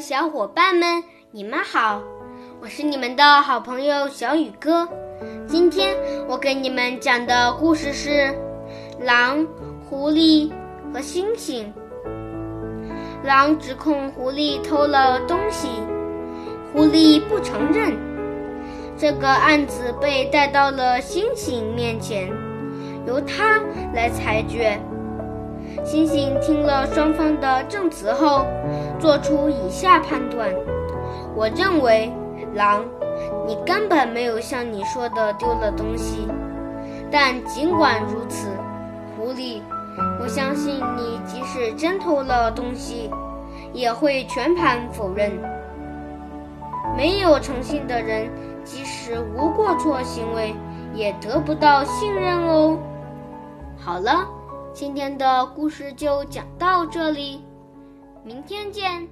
小伙伴们，你们好，我是你们的好朋友小雨哥。今天我给你们讲的故事是《狼、狐狸和猩猩》。狼指控狐狸偷了东西，狐狸不承认。这个案子被带到了猩猩面前，由他来裁决。猩猩听了双方的证词后，做出以下判断：我认为，狼，你根本没有像你说的丢了东西。但尽管如此，狐狸，我相信你即使真偷了东西，也会全盘否认。没有诚信的人，即使无过错行为，也得不到信任哦。好了。今天的故事就讲到这里，明天见。